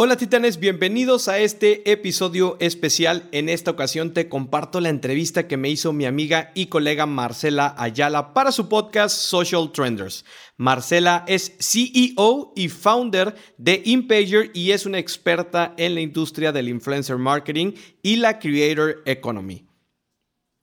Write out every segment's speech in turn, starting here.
Hola titanes, bienvenidos a este episodio especial. En esta ocasión te comparto la entrevista que me hizo mi amiga y colega Marcela Ayala para su podcast Social Trenders. Marcela es CEO y founder de InPager y es una experta en la industria del influencer marketing y la creator economy.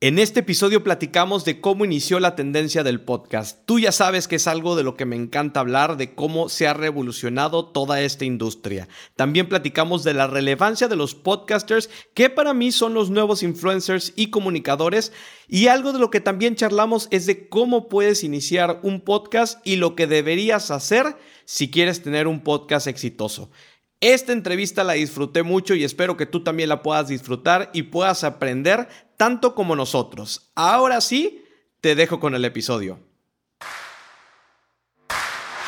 En este episodio platicamos de cómo inició la tendencia del podcast. Tú ya sabes que es algo de lo que me encanta hablar, de cómo se ha revolucionado toda esta industria. También platicamos de la relevancia de los podcasters, que para mí son los nuevos influencers y comunicadores. Y algo de lo que también charlamos es de cómo puedes iniciar un podcast y lo que deberías hacer si quieres tener un podcast exitoso. Esta entrevista la disfruté mucho y espero que tú también la puedas disfrutar y puedas aprender tanto como nosotros. Ahora sí, te dejo con el episodio.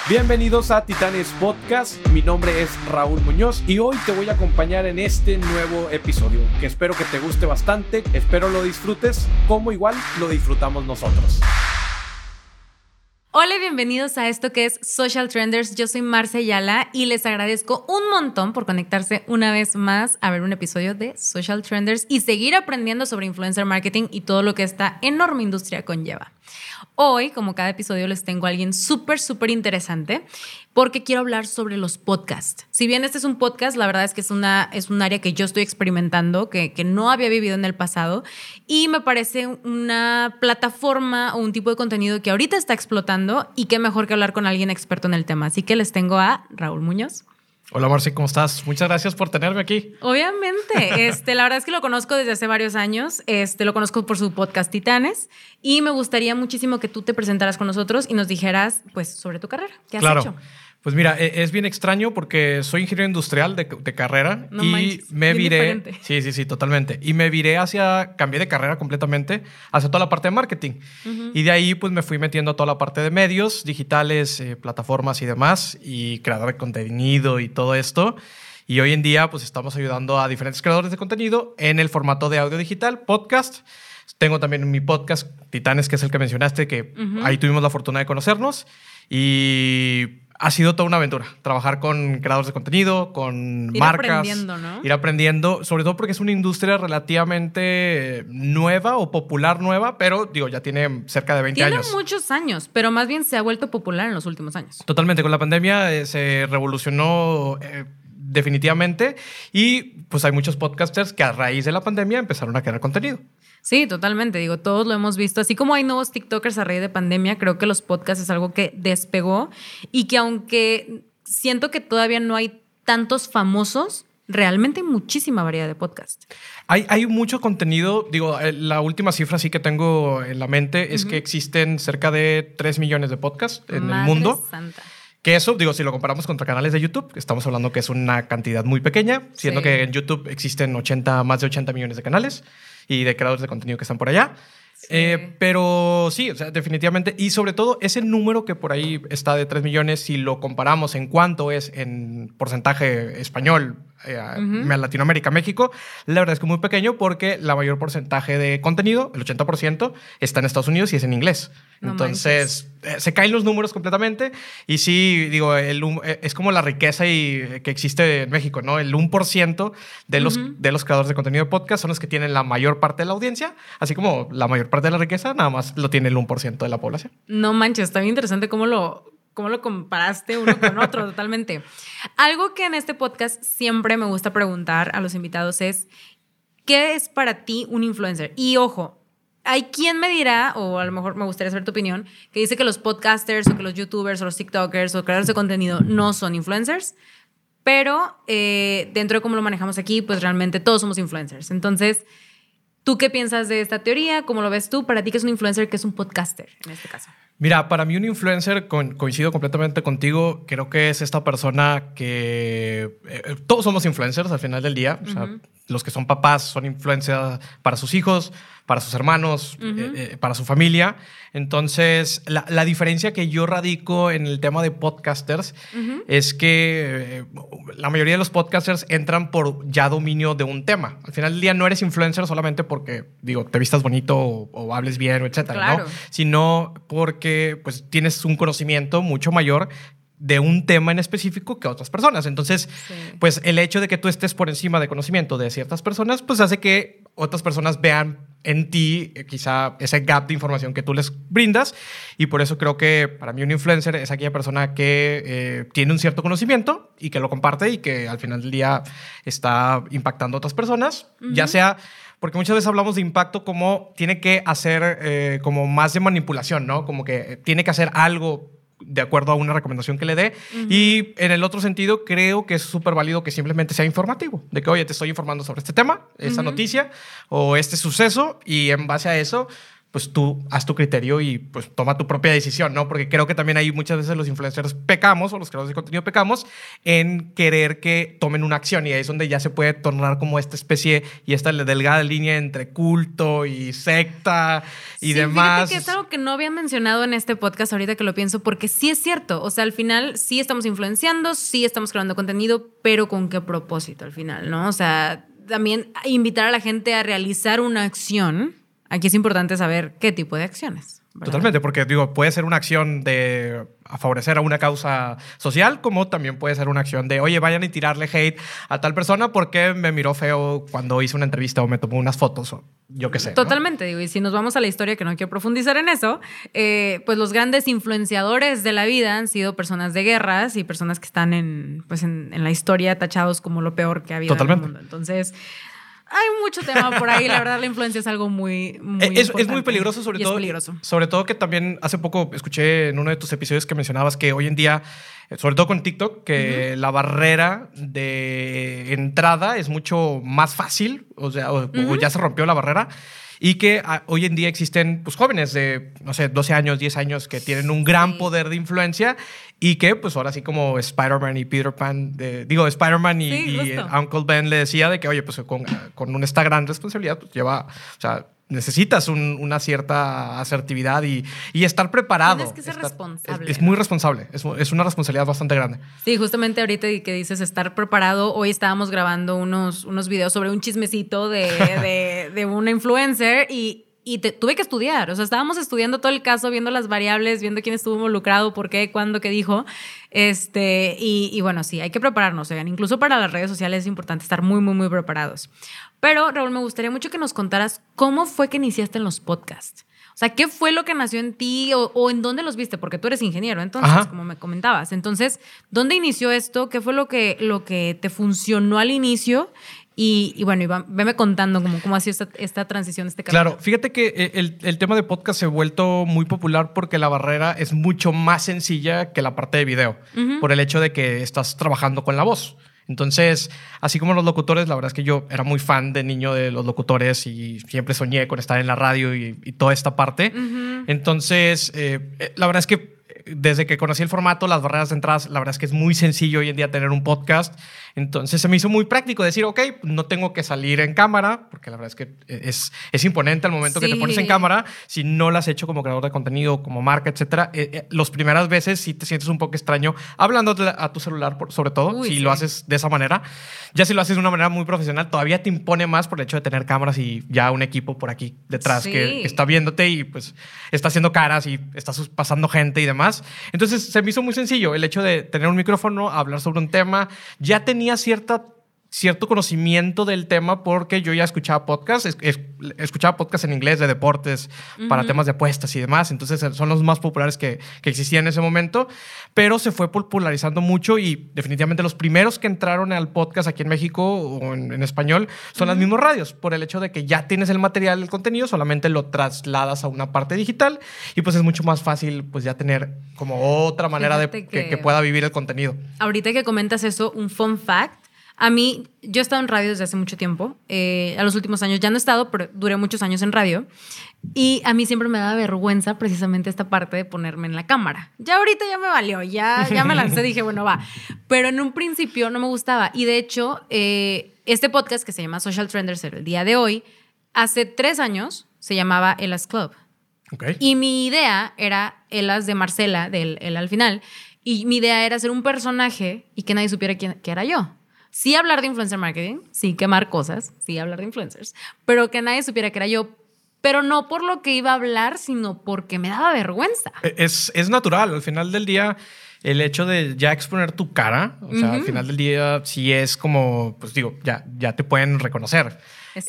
Bienvenidos a Titanes Podcast, mi nombre es Raúl Muñoz y hoy te voy a acompañar en este nuevo episodio que espero que te guste bastante, espero lo disfrutes como igual lo disfrutamos nosotros. Hola y bienvenidos a esto que es Social Trenders. Yo soy Marce Yala y les agradezco un montón por conectarse una vez más a ver un episodio de Social Trenders y seguir aprendiendo sobre influencer marketing y todo lo que esta enorme industria conlleva. Hoy, como cada episodio, les tengo a alguien súper, súper interesante porque quiero hablar sobre los podcasts. Si bien este es un podcast, la verdad es que es, una, es un área que yo estoy experimentando, que, que no había vivido en el pasado y me parece una plataforma o un tipo de contenido que ahorita está explotando y qué mejor que hablar con alguien experto en el tema. Así que les tengo a Raúl Muñoz. Hola Marci, ¿cómo estás? Muchas gracias por tenerme aquí. Obviamente, este, la verdad es que lo conozco desde hace varios años, este, lo conozco por su podcast Titanes y me gustaría muchísimo que tú te presentaras con nosotros y nos dijeras pues sobre tu carrera. ¿Qué has claro. hecho? Pues mira, e, es bien extraño porque soy ingeniero industrial de, de carrera y me viré. Sí, sí, sí, totalmente. Y me viré hacia. Cambié de carrera completamente hacia toda la parte de marketing. Y de ahí, pues me fui metiendo a toda la parte de medios digitales, eh, plataformas y demás, y creador de contenido y todo esto. Y hoy en día, pues estamos ayudando a diferentes creadores de contenido en el formato de audio digital, podcast. Tengo también mi podcast, Titanes, que es el que mencionaste, que ahí tuvimos la fortuna de conocernos. Y ha sido toda una aventura. Trabajar con creadores de contenido, con ir marcas. aprendiendo, ¿no? Ir aprendiendo, sobre todo porque es una industria relativamente nueva o popular nueva, pero digo, ya tiene cerca de 20 tiene años. Tiene muchos años, pero más bien se ha vuelto popular en los últimos años. Totalmente. Con la pandemia eh, se revolucionó. Eh, definitivamente. Y pues hay muchos podcasters que a raíz de la pandemia empezaron a crear contenido. Sí, totalmente. Digo, todos lo hemos visto. Así como hay nuevos TikTokers a raíz de pandemia, creo que los podcasts es algo que despegó y que aunque siento que todavía no hay tantos famosos, realmente hay muchísima variedad de podcasts. Hay, hay mucho contenido, digo, eh, la última cifra sí que tengo en la mente es que existen cerca de 3 millones de podcasts en Madre el mundo. Santa. Que eso, digo, si lo comparamos contra canales de YouTube, estamos hablando que es una cantidad muy pequeña, siendo Sí. que en YouTube existen 80, más de 80 millones de canales y de creadores de contenido que están por allá. Eh, pero sí, o sea, definitivamente. Y sobre todo, ese número que por ahí está de 3 millones, si lo comparamos en cuánto es en porcentaje español eh, a- a Latinoamérica, México, la verdad es que muy pequeño porque la mayor porcentaje de contenido, el 80%, está en Estados Unidos y es en inglés. No Entonces, eh, se caen los números completamente. Y sí, digo, el, eh, es como la riqueza y, eh, que existe en México, ¿no? El 1% de los, de los creadores de contenido de podcast son los que tienen la mayor parte de la audiencia, así como la mayor parte de la riqueza nada más lo tiene el 1% de la población. No manches, está bien interesante cómo lo, cómo lo comparaste uno con otro, totalmente. Algo que en este podcast siempre me gusta preguntar a los invitados es, ¿qué es para ti un influencer? Y ojo, hay quien me dirá, o a lo mejor me gustaría saber tu opinión, que dice que los podcasters o que los youtubers o los tiktokers o creadores de contenido no son influencers, pero eh, dentro de cómo lo manejamos aquí, pues realmente todos somos influencers. Entonces, ¿tú qué piensas de esta teoría? ¿Cómo lo ves tú? Para ti, ¿qué es un influencer? ¿Qué es un podcaster en este caso? Mira, para mí un influencer, coincido completamente contigo, creo que es esta persona que eh, todos somos influencers al final del día. O sea, los que son papás son influencers para sus hijos, para sus hermanos, eh, eh, para su familia. Entonces, la, la diferencia que yo radico en el tema de podcasters es que eh, la mayoría de los podcasters entran por ya dominio de un tema. Al final del día no eres influencer solamente porque, digo, te vistas bonito o, o hables bien, etcétera, Claro. ¿no? Sino porque pues tienes un conocimiento mucho mayor de un tema en específico que otras personas. Entonces, pues el hecho de que tú estés por encima de conocimiento de ciertas personas, pues hace que otras personas vean en ti eh, quizá ese gap de información que tú les brindas. Y por eso creo que para mí un influencer es aquella persona que eh, tiene un cierto conocimiento y que lo comparte y que al final del día está impactando a otras personas, ya sea porque muchas veces hablamos de impacto como tiene que hacer eh, como más de manipulación, ¿no? Como que tiene que hacer algo de acuerdo a una recomendación que le dé. Y en el otro sentido, creo que es súper válido que simplemente sea informativo, de que, oye, te estoy informando sobre este tema, esta noticia o este suceso, y en base a eso, pues tú haz tu criterio y pues toma tu propia decisión, ¿no? Porque creo que también hay muchas veces los influencers pecamos o los creadores de contenido pecamos en querer que tomen una acción y ahí es donde ya se puede tornar como esta especie y esta delgada línea entre culto y secta y sí, demás. que es algo que no había mencionado en este podcast ahorita que lo pienso porque sí es cierto, o sea, al final sí estamos influenciando, sí estamos creando contenido, pero con qué propósito al final, ¿no? O sea, también invitar a la gente a realizar una acción Aquí es importante saber qué tipo de acciones. Totalmente, porque digo, puede ser una acción de favorecer a una causa social, como también puede ser una acción de, oye, vayan y tirarle hate a tal persona porque me miró feo cuando hice una entrevista o me tomó unas fotos o yo qué sé. Totalmente, digo, y si nos vamos a la historia, que no quiero profundizar en eso, eh, pues los grandes influenciadores de la vida han sido personas de guerras y personas que están en, pues en, la historia tachados como lo peor que ha habido en el mundo. Entonces, hay mucho tema por ahí. La verdad, la influencia es algo muy. es, es, muy peligroso, sobre todo. Sobre todo que también hace poco escuché en uno de tus episodios que mencionabas que hoy en día, sobre todo con TikTok, que la barrera de entrada es mucho más fácil. O sea, o ya se rompió la barrera y que ah, hoy en día existen pues, jóvenes de, no sé, 12 años, 10 años que tienen un gran poder de influencia y que pues ahora sí como Spider-Man y Peter Pan, digo, Spider-Man y, Uncle Ben le decía de que, oye, pues con, con esta gran responsabilidad pues lleva, o sea, necesitas una cierta asertividad y, y, estar preparado. Tienes que ser responsable. Es, muy responsable, es, es, una responsabilidad bastante grande. Sí, justamente ahorita que dices estar preparado, hoy estábamos grabando unos, unos videos sobre un chismecito de, de, de una influencer y, y tuve que estudiar. O sea, estábamos estudiando todo el caso, viendo las variables, viendo quién estuvo involucrado, por qué, cuándo, qué dijo. Este, y, y bueno, sí, hay que prepararnos. Oigan, incluso para las redes sociales es importante estar muy, muy, muy preparados. Pero, Raúl, me gustaría mucho que nos contaras cómo fue que iniciaste en los podcasts. O sea, ¿qué fue lo que nació en ti o, en dónde los viste? Porque tú eres ingeniero, entonces, como me comentabas. Entonces, ¿dónde inició esto? ¿Qué fue lo que, lo que te funcionó al inicio? Y, bueno, Iván, veme contando cómo, cómo ha sido esta, esta transición, este cambio. Claro, fíjate que eh, el, el, tema de podcast se ha vuelto muy popular porque la barrera es mucho más sencilla que la parte de video, por el hecho de que estás trabajando con la voz. Entonces, así como los locutores, la verdad es que yo era muy fan de niño de los locutores y siempre soñé con estar en la radio y, toda esta parte. Entonces, eh, eh, la verdad es que desde que conocí el formato, las barreras de entradas, la verdad es que es muy sencillo hoy en día tener un podcast. Entonces se me hizo muy práctico decir, ok, no tengo que salir en cámara, porque la verdad es que es, es imponente al momento que te pones en cámara. Si no lo has hecho como creador de contenido, como marca, etcétera, eh, eh, las primeras veces sí te sientes un poco extraño hablando a tu celular, sobre todo, si lo haces de esa manera. Ya si lo haces de una manera muy profesional, todavía te impone más por el hecho de tener cámaras y ya un equipo por aquí detrás que, que está viéndote y pues está haciendo caras y está pasando gente y demás. Entonces se me hizo muy sencillo el hecho de tener un micrófono, hablar sobre un tema. Ya tenía cierta cierto conocimiento del tema porque yo ya escuchaba podcasts, escuchaba podcasts en inglés de deportes para temas de apuestas y demás, entonces eh, son los más populares que, que, existían en ese momento, pero se fue popularizando mucho y definitivamente los primeros que entraron al podcast aquí en México o en, español son las mismas radios, por el hecho de que ya tienes el material, el contenido, solamente lo trasladas a una parte digital y pues es mucho más fácil pues ya tener como otra manera de que, que pueda vivir el contenido. Ahorita que comentas eso, un fun fact, a mí, yo he estado en radio desde hace mucho tiempo. Eh, a los últimos años ya no he estado, pero duré muchos años en radio. Y a mí siempre me da vergüenza precisamente esta parte de ponerme en la cámara. Ya ahorita ya me valió, ya, ya me lancé, dije, bueno, va. Pero en un principio no me gustaba. Y de hecho, eh, este podcast que se llama Social Trenders el día de hoy, hace tres años se llamaba Elas Club. Y mi idea era Elas de Marcela, del El al final. Y mi idea era ser un personaje y que nadie supiera quién era yo sí hablar de influencer marketing, sí quemar cosas, sí hablar de influencers, pero que nadie supiera que era yo, pero no por lo que iba a hablar, sino porque me daba vergüenza. E, es, es natural, al final del día el hecho de ya exponer tu cara, o sea, al final del día, sí es como, pues digo, ya, ya te pueden reconocer.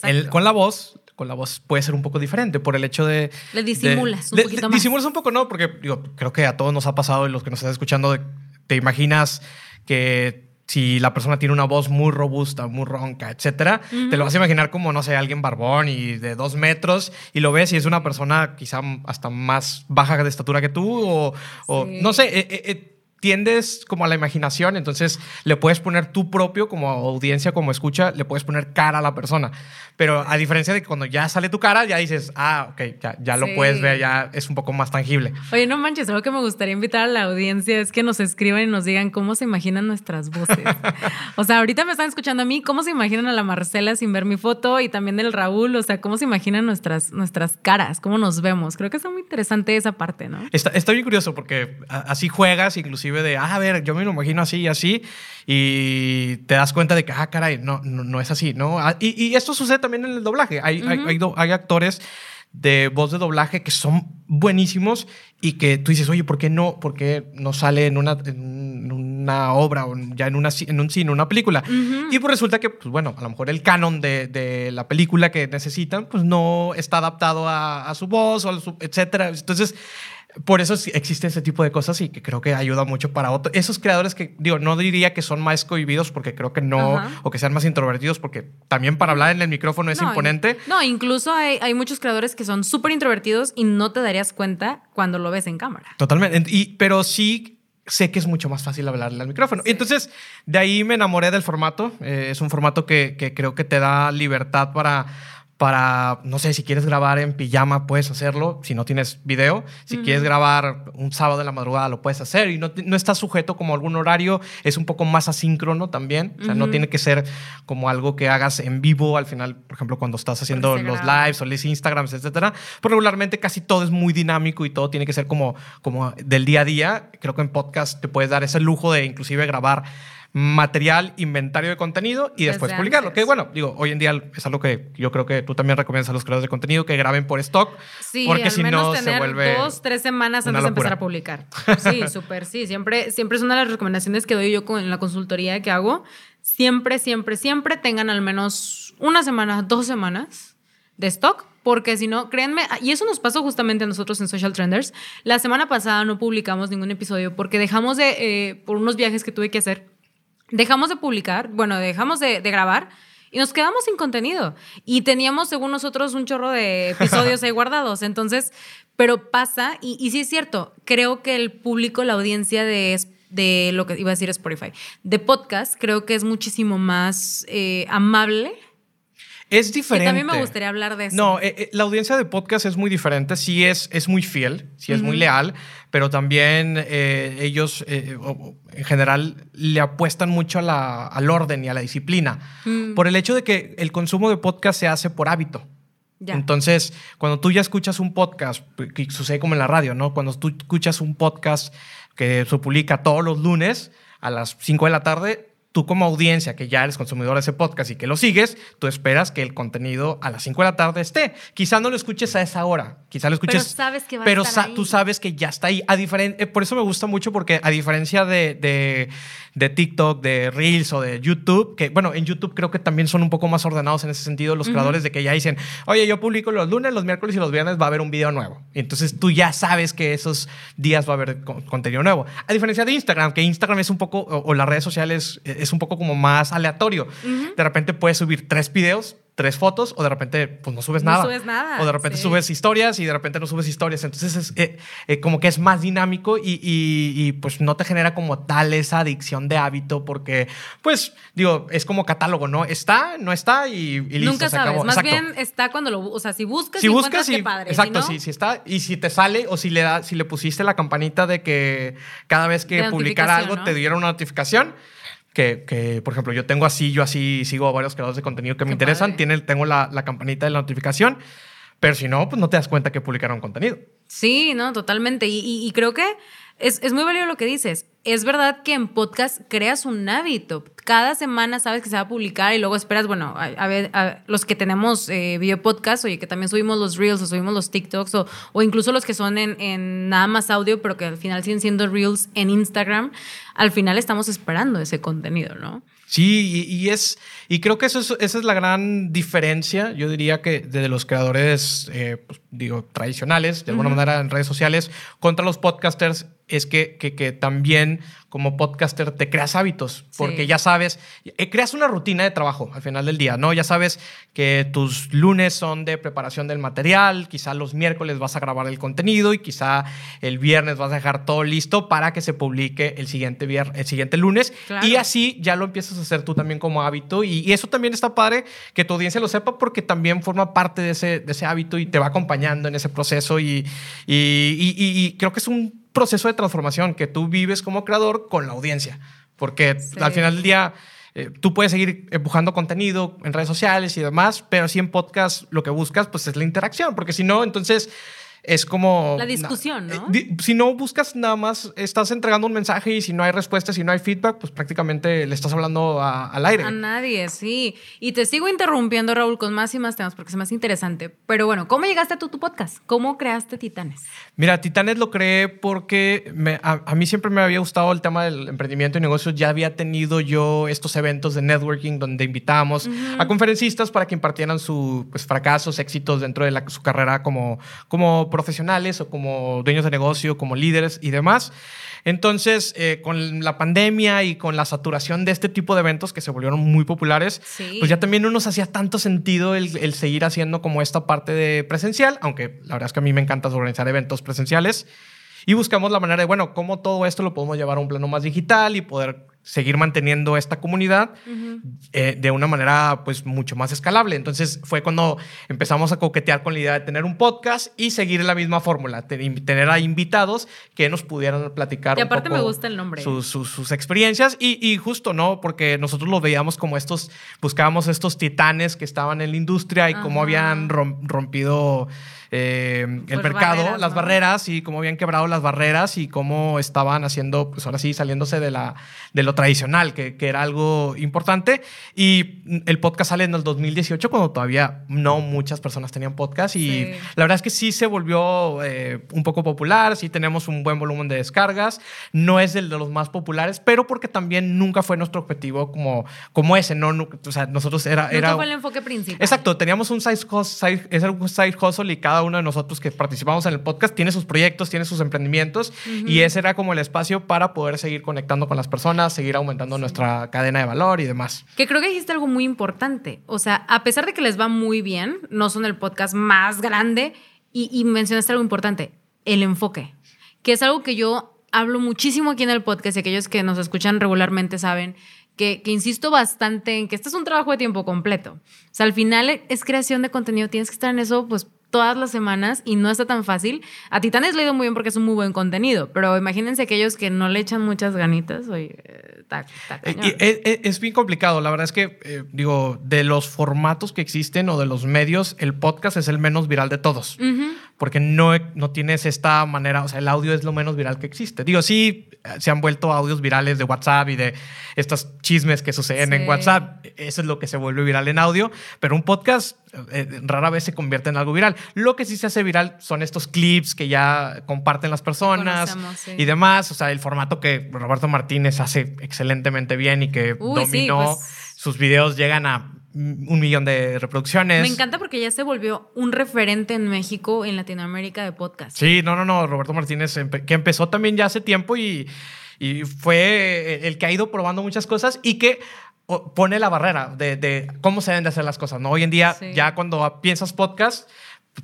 El, con la voz, con la voz puede ser un poco diferente por el hecho de... Le disimulas un poquito más. Disimulas un poco, no, porque digo, creo que a todos nos ha pasado y los que nos están escuchando, te imaginas que si la persona tiene una voz muy robusta, muy ronca, etcétera, te lo vas a imaginar como, no sé, alguien barbón y de dos metros y lo ves y es una persona quizá hasta más baja de estatura que tú o, no sé, eh, eh, eh, tiendes como a la imaginación, entonces le puedes poner tu propio como audiencia, como escucha, le puedes poner cara a la persona. Pero a diferencia de que cuando ya sale tu cara, ya dices, ah, ok, ya, ya lo puedes ver, ya es un poco más tangible. Oye, no manches, algo que me gustaría invitar a la audiencia es que nos escriban y nos digan cómo se imaginan nuestras voces. o sea, ahorita me están escuchando a mí, cómo se imaginan a la Marcela sin ver mi foto y también del Raúl, o sea, cómo se imaginan nuestras, nuestras caras, cómo nos vemos. Creo que está muy interesante esa parte, ¿no? Está, está bien curioso porque así juegas, inclusive de, ah, a ver, yo me lo imagino así y así, y te das cuenta de que, ah, caray, no, no, es así, ¿no? Ah, y, y, esto sucede también en el doblaje. Hay, hay, hay, actores de voz de doblaje que son buenísimos y que tú dices, oye, ¿por qué no, por qué no sale en una, en una obra o ya en, una, en un cine, una película? Y pues resulta que, pues bueno, a lo mejor el canon de, de la película que necesitan, pues no está adaptado a, a su voz o a su, etcétera. Entonces, por eso existe ese tipo de cosas y que creo que ayuda mucho para otros. Esos creadores que, digo, no diría que son más cohibidos porque creo que no, o que sean más introvertidos porque también para hablar en el micrófono es imponente. no, incluso hay, hay, muchos creadores que son súper introvertidos y no te darías cuenta cuando lo ves en cámara. Totalmente. Y, pero sí sé que es mucho más fácil hablarle al micrófono. Entonces, de ahí me enamoré del formato. Eh, es un formato que, que creo que te da libertad para para, no sé, si quieres grabar en pijama, puedes hacerlo, si no tienes video. Si quieres grabar un sábado de la madrugada, lo puedes hacer y no, no estás sujeto como a algún horario, es un poco más asíncrono también, o sea, no tiene que ser como algo que hagas en vivo al final, por ejemplo, cuando estás haciendo los lives o los Instagrams, etcétera. Pero regularmente casi todo es muy dinámico y todo tiene que ser como, como del día a día. Creo que en podcast te puedes dar ese lujo de inclusive grabar material, inventario de contenido y después publicarlo. Que bueno, digo, hoy en día es algo que yo creo que tú también recomiendas a los creadores de contenido que graben por stock. Sí, porque si no se vuelve. Dos, tres semanas antes de empezar a publicar. Sí, súper, sí. Siempre, siempre es una de las recomendaciones que doy yo en la consultoría que hago. Siempre, siempre, siempre tengan al menos una semana, dos semanas de stock porque si no, créanme, y eso nos pasó justamente a nosotros en Social Trenders. La semana pasada no publicamos ningún episodio porque dejamos de, eh, por unos viajes que tuve que hacer, dejamos de publicar, bueno, dejamos de, grabar y nos quedamos sin contenido. Y teníamos, según nosotros, un chorro de episodios ahí guardados. Entonces, pero pasa, y, y sí es cierto, creo que el público, la audiencia de, de lo que iba a decir Spotify, de podcast, creo que es muchísimo más eh, amable es diferente. también me gustaría hablar de eso. No, eh, eh, la audiencia de podcast es muy diferente. Sí es, es muy fiel, sí es muy leal, pero también eh, ellos en general le apuestan mucho al orden y a la disciplina. Mm. Por el hecho de que el consumo de podcast se hace por hábito. Entonces, cuando tú ya escuchas un podcast, que sucede como en la radio, ¿no? Cuando tú escuchas un podcast que se publica todos los lunes a las 5 de la tarde, tú como audiencia, que ya eres consumidor de ese podcast y que lo sigues, tú esperas que el contenido a las 5 de la tarde esté. Quizá no lo escuches a esa hora, quizá lo escuches... Pero sabes que va pero a estar tú sabes que ya está ahí. A eh, por eso me gusta mucho porque a diferencia de, de, de, TikTok, de Reels o de YouTube, que bueno, en YouTube creo que también son un poco más ordenados en ese sentido los creadores de que ya dicen, oye, yo publico los lunes, los miércoles y los viernes va a haber un video nuevo. Y entonces tú ya sabes que esos días va a haber contenido nuevo. A diferencia de Instagram, que Instagram es un poco, o, las redes sociales es un poco como más aleatorio. De repente puedes subir tres videos, tres fotos, o de repente pues no subes nada. No subes nada. O de repente subes historias y de repente no subes historias. Entonces es eh, eh, como que es más dinámico y, y, pues no te genera como tal esa adicción de hábito porque pues digo, es como catálogo, ¿no? Está, no está y, listo. Nunca sabes. Más bien está cuando lo, o sea, si buscas, si buscas, y, padre. Exacto, si sí, está. Y si te sale o si le, da, si le pusiste la campanita de que cada vez que publicara algo te diera una notificación que, por ejemplo, yo tengo así, yo así sigo a varios creadores de contenido que me interesan, tiene, tengo la, la, campanita de la notificación, pero si no, pues no te das cuenta que publicaron contenido. Sí, no, totalmente. Y, y, creo que es, es muy válido lo que dices. Es verdad que en podcast creas un hábito. Cada semana sabes que se va a publicar y luego esperas, bueno, a, ver, los que tenemos eh, video podcast, oye, que también subimos los reels o subimos los TikToks o, o incluso los que son en, en, nada más audio, pero que al final siguen siendo reels en Instagram, al final estamos esperando ese contenido, ¿no? Sí, y, es, y creo que eso es, esa es la gran diferencia, yo diría que de los creadores, eh, pues, digo, tradicionales, de alguna manera en redes sociales, contra los podcasters, es que, que, que también como podcaster te creas hábitos, porque ya sabes, eh, creas una rutina de trabajo al final del día, ¿no? Ya sabes que tus lunes son de preparación del material, quizá los miércoles vas a grabar el contenido y quizá el viernes vas a dejar todo listo para que se publique el siguiente, viernes, el siguiente lunes. Y así ya lo empiezas a hacer tú también como hábito y, eso también está padre que tu audiencia lo sepa porque también forma parte de ese, de ese hábito y te va acompañando en ese proceso y, y, y creo que es un proceso de transformación que tú vives como creador con la audiencia. Porque al final del día eh, tú puedes seguir empujando contenido en redes sociales y demás, pero si en podcast lo que buscas pues es la interacción, porque si no, entonces es como... La discusión, ¿no? Eh, si no buscas nada más, estás entregando un mensaje y si no hay respuesta, si no hay feedback, pues prácticamente le estás hablando al aire. A nadie, sí. Y te sigo interrumpiendo, Raúl, con más y más temas porque es más interesante. Pero bueno, ¿cómo llegaste a tu, tu podcast? ¿Cómo creaste Titanes? Mira, Titanes lo creé porque a, mí siempre me había gustado el tema del emprendimiento y negocios. Ya había tenido yo estos eventos de networking donde invitábamos a conferencistas para que impartieran sus pues, fracasos, éxitos dentro de su carrera como, como profesionales o como dueños de negocio, como líderes y demás. Entonces, eh, con la pandemia y con la saturación de este tipo de eventos que se volvieron muy populares, pues ya también no nos hacía tanto sentido el, el, seguir haciendo como esta parte de presencial, aunque la verdad es que a mí me encanta organizar eventos presenciales. Y buscamos la manera de, bueno, cómo todo esto lo podemos llevar a un plano más digital y poder seguir manteniendo esta comunidad eh, de una manera pues mucho más escalable. Entonces fue cuando empezamos a coquetear con la idea de tener un podcast y seguir la misma fórmula, tener a invitados que nos pudieran platicar. Y aparte me gusta el nombre. Sus, sus, experiencias y, y, justo, ¿no? Porque nosotros lo veíamos como estos, buscábamos estos titanes que estaban en la industria y cómo habían rompido eh, el pues mercado, las barreras y cómo habían quebrado las barreras y cómo estaban haciendo, pues ahora sí, saliéndose de, la, de lo tradicional, que, que era algo importante. Y el podcast sale en el 2018 cuando todavía no muchas personas tenían podcast y la verdad es que sí se volvió eh, un poco popular, sí tenemos un buen volumen de descargas, no es el de los más populares, pero porque también nunca fue nuestro objetivo como, como ese, ¿no? O sea, nosotros era... era fue el enfoque principal. Exacto, teníamos un side hustle, es un side hustle y cada uno de nosotros que participamos en el podcast tiene sus proyectos, tiene sus emprendimientos y ese era como el espacio para poder seguir conectando con las personas, seguir aumentando nuestra cadena de valor y demás. Que creo que dijiste algo muy importante. O sea, a pesar de que les va muy bien, no son el podcast más grande y, y mencionaste algo importante, el enfoque, que es algo que yo hablo muchísimo aquí en el podcast y aquellos que nos escuchan regularmente saben que, que, insisto bastante en que este es un trabajo de tiempo completo. O sea, al final es creación de contenido, tienes que estar en eso pues todas las semanas y no está tan fácil. A Titanes le ha ido muy bien porque es un muy buen contenido, pero imagínense aquellos que no le echan muchas ganitas, oye, está, eh, es, bien complicado, la verdad es que, eh, digo, de los formatos que existen o de los medios, el podcast es el menos viral de todos, porque no, no tienes esta manera, o sea, el audio es lo menos viral que existe. Digo, sí, se han vuelto audios virales de WhatsApp y de estos chismes que suceden en WhatsApp, eso es lo que se vuelve viral en audio, pero un podcast eh, rara vez se convierte en algo viral. Lo que sí se hace viral son estos clips que ya comparten las personas y demás. O sea, el formato que Roberto Martínez hace excelentemente bien y que dominó. Pues sus videos llegan a un millón de reproducciones. Me encanta porque ya se volvió un referente en México, en Latinoamérica de podcast. Sí, no, no, no. Roberto Martínez, que empezó también ya hace tiempo y, y fue el que ha ido probando muchas cosas y que pone la barrera de, cómo se deben de hacer las cosas. ¿no? Hoy en día, ya cuando piensas podcast,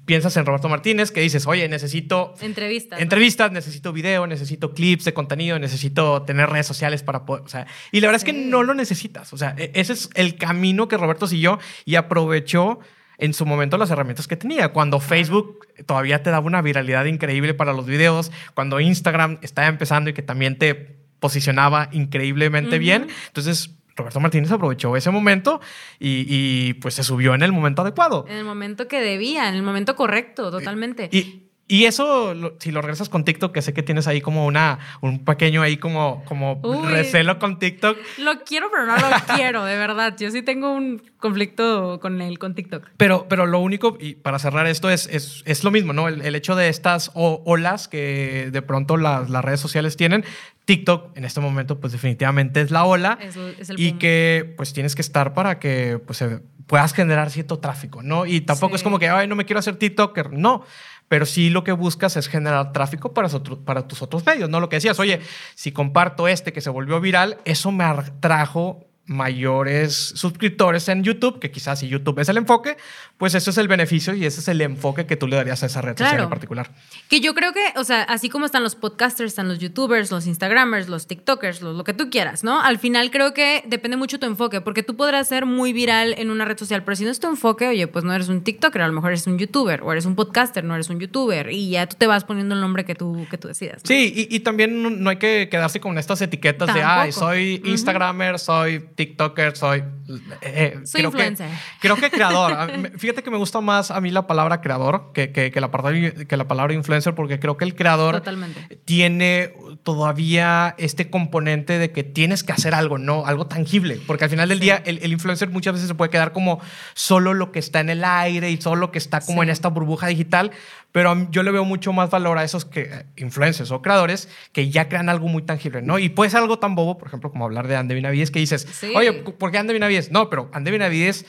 piensas en Roberto Martínez, que dices, oye, necesito entrevistas, entrevistas, necesito video, necesito clips de contenido, necesito tener redes sociales para poder, o sea, y la verdad es que no lo necesitas, o sea, e-, ese es el camino que Roberto siguió y aprovechó en su momento las herramientas que tenía. Cuando Facebook todavía te daba una viralidad increíble para los videos, cuando Instagram estaba empezando y que también te posicionaba increíblemente bien, entonces Roberto Martínez aprovechó ese momento y, pues se subió en el momento adecuado. En el momento que debía, en el momento correcto, totalmente. Y, Y eso, si lo regresas con TikTok, que sé que tienes ahí como una, un pequeño ahí como, como recelo con TikTok. Lo quiero, pero no lo quiero, de verdad. Yo sí tengo un conflicto con el con TikTok. Pero, pero lo único, y para cerrar esto, es, es, es lo mismo, ¿no? El, hecho de estas olas que de pronto las, las redes sociales tienen, TikTok en este momento, pues definitivamente es la ola. y que pues tienes que estar para que pues, puedas generar cierto tráfico, ¿no? Y tampoco es como que, ay, no me quiero hacer TikToker. No pero sí lo que buscas es generar tráfico para, para tus otros medios, ¿no? Lo que decías, oye, si comparto este que se volvió viral, eso me atrajo mayores suscriptores en YouTube, que quizás si YouTube es el enfoque, pues eso es el beneficio y ese es el enfoque que tú le darías a esa red social en particular. Que yo creo que, o sea, así como están los podcasters, están los YouTubers, los Instagramers, los TikTokers, lo que tú quieras, ¿no? Al final creo que depende mucho tu enfoque, porque tú podrás ser muy viral en una red social, pero si no es tu enfoque, oye, pues no eres un TikToker, a lo mejor eres un YouTuber, o eres un podcaster, no eres un YouTuber, y ya tú te vas poniendo el nombre que tú, que tú decidas. Sí, y, también no hay que quedarse con estas etiquetas de, ay, soy Instagramer, soy TikToker, soy... Eh, soy creo influencer. Que, creo que creador. Fíjate que me gusta más a mí la palabra creador que, que, la, que la palabra influencer porque creo que el creador tiene todavía este componente de que tienes que hacer algo, ¿no? Algo tangible. Porque al final del día el, influencer muchas veces se puede quedar como solo lo que está en el aire y solo lo que está como en esta burbuja digital. Pero yo le veo mucho más valor a esos que, influencers o creadores que ya crean algo muy tangible, ¿no? Y puede ser algo tan bobo, por ejemplo, como hablar de Ande Benavides, que dices, oye, ¿por qué Ande Benavides? No, pero Ande Benavides...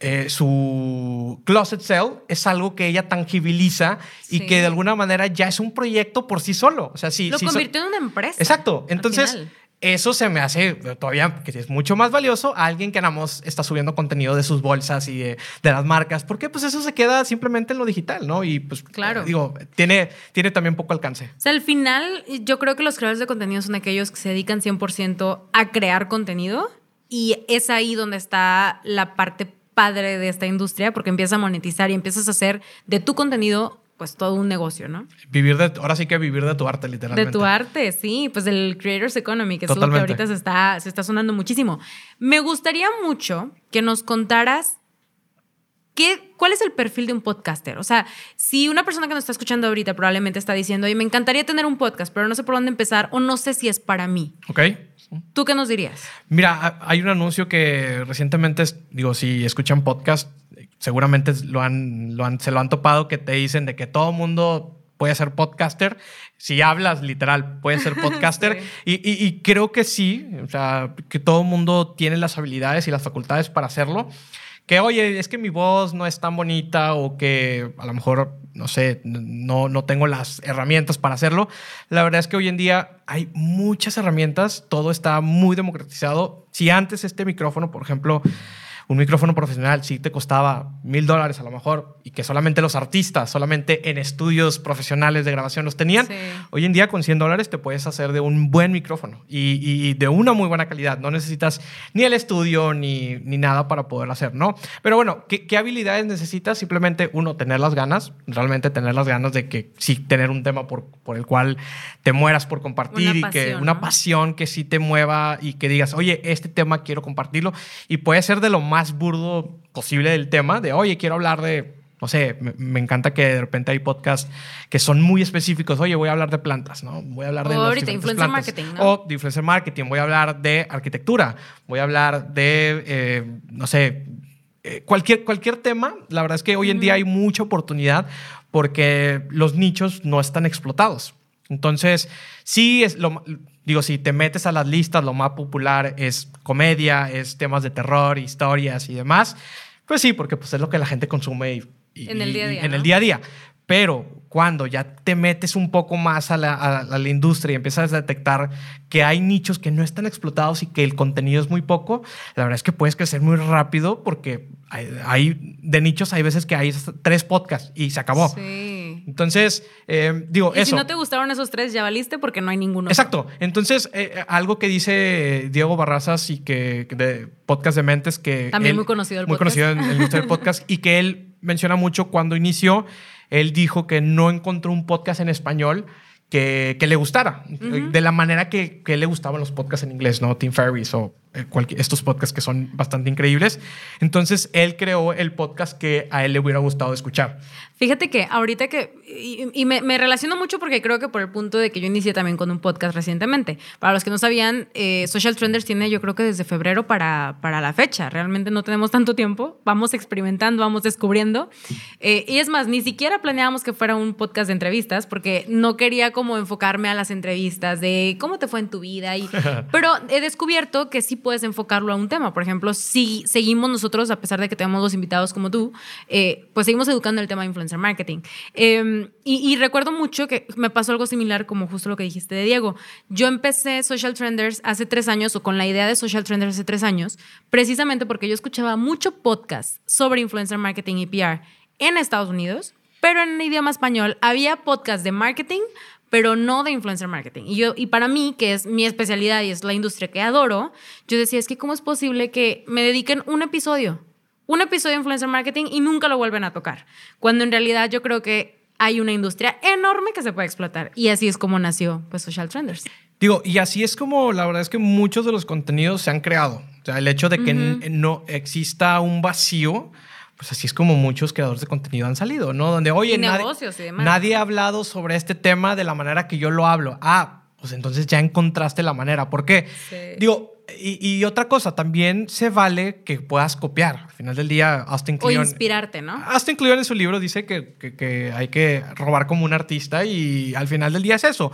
Eh, su closet sale es algo que ella tangibiliza y que de alguna manera ya es un proyecto por sí solo. O sea, sí, Lo convirtió en una empresa. Exacto. Entonces, eso se me hace todavía que es mucho más valioso a alguien que nada más está subiendo contenido de sus bolsas y de, las marcas, porque pues eso se queda simplemente en lo digital, ¿no? Y pues, claro. digo, tiene, tiene también poco alcance. O sea, al final, yo creo que los creadores de contenido son aquellos que se dedican 100% a crear contenido y es ahí donde está la parte padre de esta industria, porque empiezas a monetizar y empiezas a hacer de tu contenido pues todo un negocio, ¿no? Vivir de, ahora sí que vivir de tu arte, literalmente. De tu arte, sí, pues del Creators Economy, que es lo que ahorita se está, se está sonando muchísimo. Me gustaría mucho que nos contaras ¿Qué, ¿Cuál es el perfil de un podcaster? O sea, si una persona que nos está escuchando ahorita probablemente está diciendo, oye, me encantaría tener un podcast, pero no sé por dónde empezar o no sé si es para mí. Ok. ¿Tú qué nos dirías? Mira, hay un anuncio que recientemente, digo, si escuchan podcast, seguramente lo han, lo han, se lo han topado que te dicen de que todo mundo puede ser podcaster. Si hablas, literal, puede ser podcaster. y, creo que sí, o sea, que todo mundo tiene las habilidades y las facultades para hacerlo. Que, oye, es que mi voz no es tan bonita o que a lo mejor, no sé, no, no tengo las herramientas para hacerlo. La verdad es que hoy en día hay muchas herramientas, todo está muy democratizado. Si antes este micrófono, por ejemplo, un micrófono profesional sí te costaba mil dólares a lo mejor y que solamente los artistas, solamente en estudios profesionales de grabación los tenían, hoy en día con 100 dólares te puedes hacer de un buen micrófono y, de una muy buena calidad. No necesitas ni el estudio ni, ni nada para poder hacer, ¿no? Pero bueno, ¿qué, ¿qué, habilidades necesitas? Simplemente uno, tener las ganas, realmente tener las ganas de que sí, tener un tema por, por el cual te mueras por compartir y que una pasión que sí te mueva y que digas, oye, este tema quiero compartirlo y puede ser de lo más burdo posible del tema, de, oye, quiero hablar de, no sé, me, encanta que de repente hay podcasts que son muy específicos, oye, voy a hablar de plantas, ¿no? Voy a hablar de... O ahorita, influencer marketing, ¿no? O de influencer marketing, voy a hablar de arquitectura, voy a hablar de, eh, no sé, eh, cualquier, cualquier tema, la verdad es que hoy en día hay mucha oportunidad porque los nichos no están explotados. Entonces, sí, es lo, digo, si te metes a las listas, lo más popular es comedia, es temas de terror, historias y demás. Pues sí, porque pues es lo que la gente consume en el día a día. En el día a día. Pero cuando ya te metes un poco más a la, a la, industria y empiezas a detectar que hay nichos que no están explotados y que el contenido es muy poco, la verdad es que puedes crecer muy rápido porque hay, de nichos hay veces que hay tres podcasts y se acabó. Sí. Entonces, eh, digo, y Si no te gustaron esos tres, ya valiste porque no hay ninguno. Exacto. Entonces, eh, algo que dice Diego Barrazas y que de podcast de mentes que. También muy conocido el muy conocido en el podcast y que él menciona mucho cuando inició. Él dijo que no encontró un podcast en español que, que le gustara, de la manera que, que le gustaban los podcasts en inglés, ¿no? Tim Ferriss o estos podcasts que son bastante increíbles. Entonces, él creó el podcast que a él le hubiera gustado escuchar. Fíjate que ahorita que, y, me, relaciono mucho porque creo que por el punto de que yo inicié también con un podcast recientemente. Para los que no sabían, eh, Social Trenders tiene yo creo que desde febrero para, para la fecha. Realmente no tenemos tanto tiempo. Vamos experimentando, vamos descubriendo. Eh, y es más, ni siquiera planeábamos que fuera un podcast de entrevistas porque no quería como enfocarme a las entrevistas de cómo te fue en tu vida. Y, pero he descubierto que sí puedes enfocarlo a un tema. Por ejemplo, si seguimos nosotros, a pesar de que tenemos dos invitados como tú, eh, pues seguimos educando el tema de influencer marketing. Em, y, recuerdo mucho que me pasó algo similar como justo lo que dijiste de Diego. Yo empecé Social Trenders hace tres años o con la idea de Social Trenders hace tres años, precisamente porque yo escuchaba mucho podcast sobre influencer marketing y PR en Estados Unidos, pero en idioma español había podcast de marketing, pero no de influencer marketing. Y, yo, y para mí, que es mi especialidad y es la industria que adoro, yo decía, es que cómo es posible que me dediquen un episodio, un episodio de influencer marketing y nunca lo vuelven a tocar, cuando en realidad yo creo que hay una industria enorme que se puede explotar. Y así es como nació pues, Social Trenders. Digo, y así es como la verdad es que muchos de los contenidos se han creado. O sea, el hecho de que no exista un vacío pues así es como muchos creadores de contenido han salido, ¿no? Donde, oye, nadie, nadie ha hablado sobre este tema de la manera que yo lo hablo. Ah, pues entonces ya encontraste la manera. ¿Por qué? Digo, y, otra cosa, también se vale que puedas copiar. Al final del día, Austin Kleon... O inspirarte, ¿no? Austin Kleon en su libro dice que, que hay que robar como un artista y al final del día es eso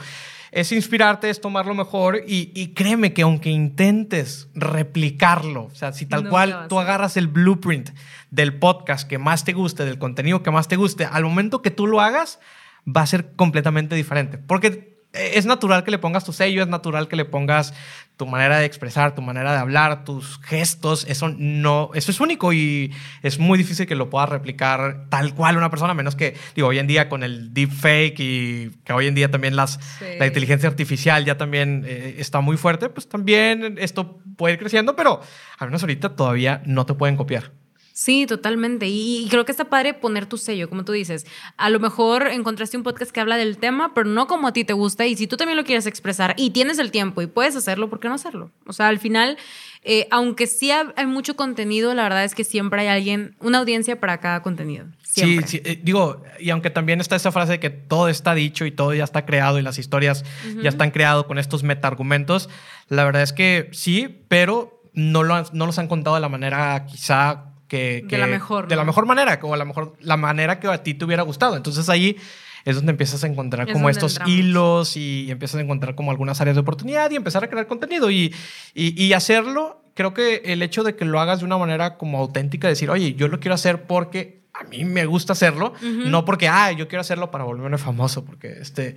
es inspirarte, es tomarlo mejor y, créeme que aunque intentes replicarlo, o sea, si tal cual tú agarras el blueprint del podcast que más te guste, del contenido que más te guste, al momento que tú lo hagas, va a ser completamente diferente. Porque es natural que le pongas tu sello, es natural que le pongas tu manera de expresar, tu manera de hablar, tus gestos, eso no, eso es único y es muy difícil que lo pueda replicar tal cual una persona, menos que, digo, hoy en día con el deepfake y que hoy en día también las, la inteligencia artificial ya también eh, está muy fuerte, pues también esto puede ir creciendo, pero al menos ahorita todavía no te pueden copiar. Sí, totalmente. Y, creo que está padre poner tu sello, como tú dices. A lo mejor encontraste un podcast que habla del tema, pero no como a ti te gusta. Y si tú también lo quieres expresar y tienes el tiempo y puedes hacerlo, ¿por qué no hacerlo? O sea, al final, eh, aunque sí hay mucho contenido, la verdad es que siempre hay alguien, una audiencia para cada contenido. Sí, sí, eh, digo, y aunque también está esa frase de que todo está dicho y todo ya está creado y las historias ya están creadas con estos meta-argumentos, la verdad es que sí, pero no, lo, no los han contado de la manera quizá que, de la mejor. De la mejor manera, como a lo mejor la manera que a ti te hubiera gustado. Entonces ahí es donde empiezas a encontrar como estos hilos y empiezas a encontrar como algunas áreas de oportunidad y empezar a crear contenido y, y, hacerlo. Creo que el hecho de que lo hagas de una manera como auténtica, decir, oye, yo lo quiero hacer porque a mí me gusta hacerlo, no porque, ah, yo quiero hacerlo para volverme famoso, porque este,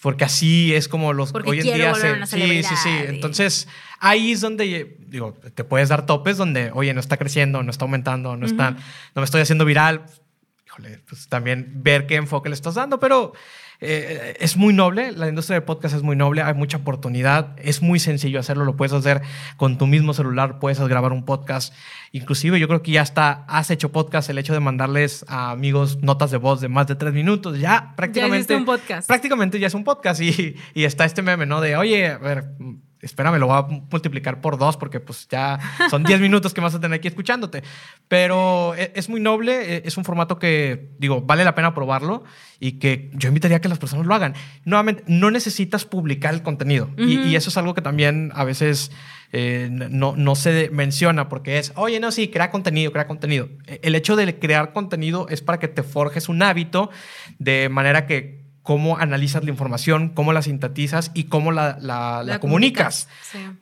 porque así es como los hoy en día se, sí, sí, sí. Entonces, ahí es donde digo, te puedes dar topes donde, oye, no está creciendo, no está aumentando, no está no me estoy haciendo viral. Híjole, pues también ver qué enfoque le estás dando, pero eh, es muy noble, la industria del podcast es muy noble, hay mucha oportunidad, es muy sencillo hacerlo, lo puedes hacer con tu mismo celular, puedes grabar un podcast, inclusive yo creo que ya está, has hecho podcast, el hecho de mandarles a amigos notas de voz de más de tres minutos, ya prácticamente... Ya un podcast. Prácticamente ya es un podcast y, y está este meme, ¿no? De, oye, a ver espérame, lo voy a multiplicar por dos porque pues ya son 10 minutos que vas a tener aquí escuchándote. Pero e, es muy noble, e, es un formato que, digo, vale la pena probarlo y que yo invitaría a que las personas lo hagan. Nuevamente, no necesitas publicar el contenido y, eso es algo que también a veces eh, no, no se menciona porque es, oye, no, sí, crea contenido, crea contenido. E, el hecho de crear contenido es para que te forjes un hábito de manera que cómo analizas la información, cómo la sintetizas y cómo la, la, comunicas.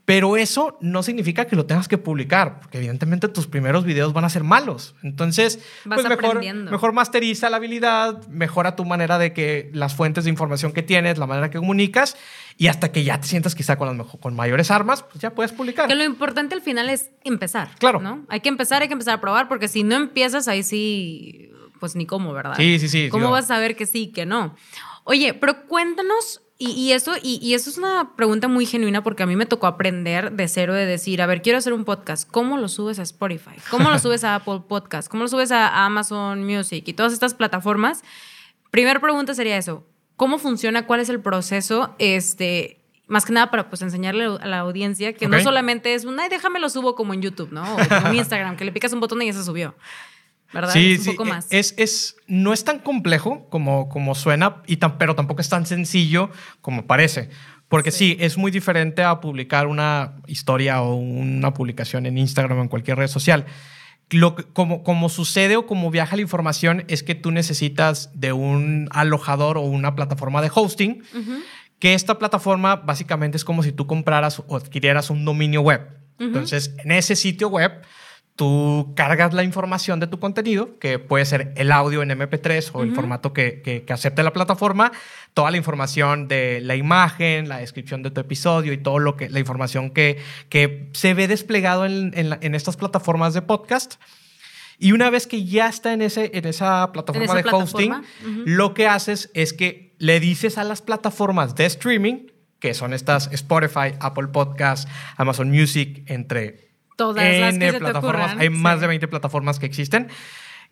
Pero eso no significa que lo tengas que publicar, porque evidentemente tus primeros videos van a ser malos. Entonces, pues mejor, mejor masteriza la habilidad, mejora tu manera de que las fuentes de información que tienes, la manera que comunicas, y hasta que ya te sientas quizá con, las con mayores armas, pues ya puedes publicar. Que lo importante al final es empezar. Claro. ¿no? Hay que empezar, hay que empezar a probar, porque si no empiezas, ahí sí, pues ni cómo, ¿verdad? Sí, sí, sí. ¿Cómo vas a saber que sí, que no? Oye, pero cuéntanos, y, eso, y, eso es una pregunta muy genuina porque a mí me tocó aprender de cero de decir, a ver, quiero hacer un podcast, ¿cómo lo subes a Spotify? ¿Cómo lo subes a Apple Podcast? ¿Cómo lo subes a Amazon Music y todas estas plataformas? Primera pregunta sería eso, ¿cómo funciona? ¿Cuál es el proceso? Este, más que nada para pues enseñarle a la audiencia que no solamente es un, ay, déjame lo subo como en YouTube, ¿no? O como en Instagram, que le picas un botón y ya se subió. ¿Verdad? Sí, es un sí, poco e- más. Es, es, no es tan complejo como, como suena, y tan, pero tampoco es tan sencillo como parece. Porque sí. es muy diferente a publicar una historia o una publicación en Instagram o en cualquier red social. Lo que- como, como sucede o como viaja la información es que tú necesitas de un alojador o una plataforma de hosting, que esta plataforma básicamente es como si tú compraras o adquirieras un dominio web. Entonces, en ese sitio web, tú cargas la información de tu contenido, que puede ser el audio en MP3 o el formato que, que- que acepte la plataforma, toda la información de la imagen, la descripción de tu episodio y todo lo que, la información que, que se ve desplegado en, en la- en estas plataformas de podcast. Y una vez que ya está en, ese, en esa plataforma esa de plataforma, hosting, lo que haces es que le dices a las plataformas de streaming, que son estas Spotify, Apple Podcasts, Amazon Music, entre Todas las N que se te plataformas, ocurran. hay más de 20 plataformas que existen,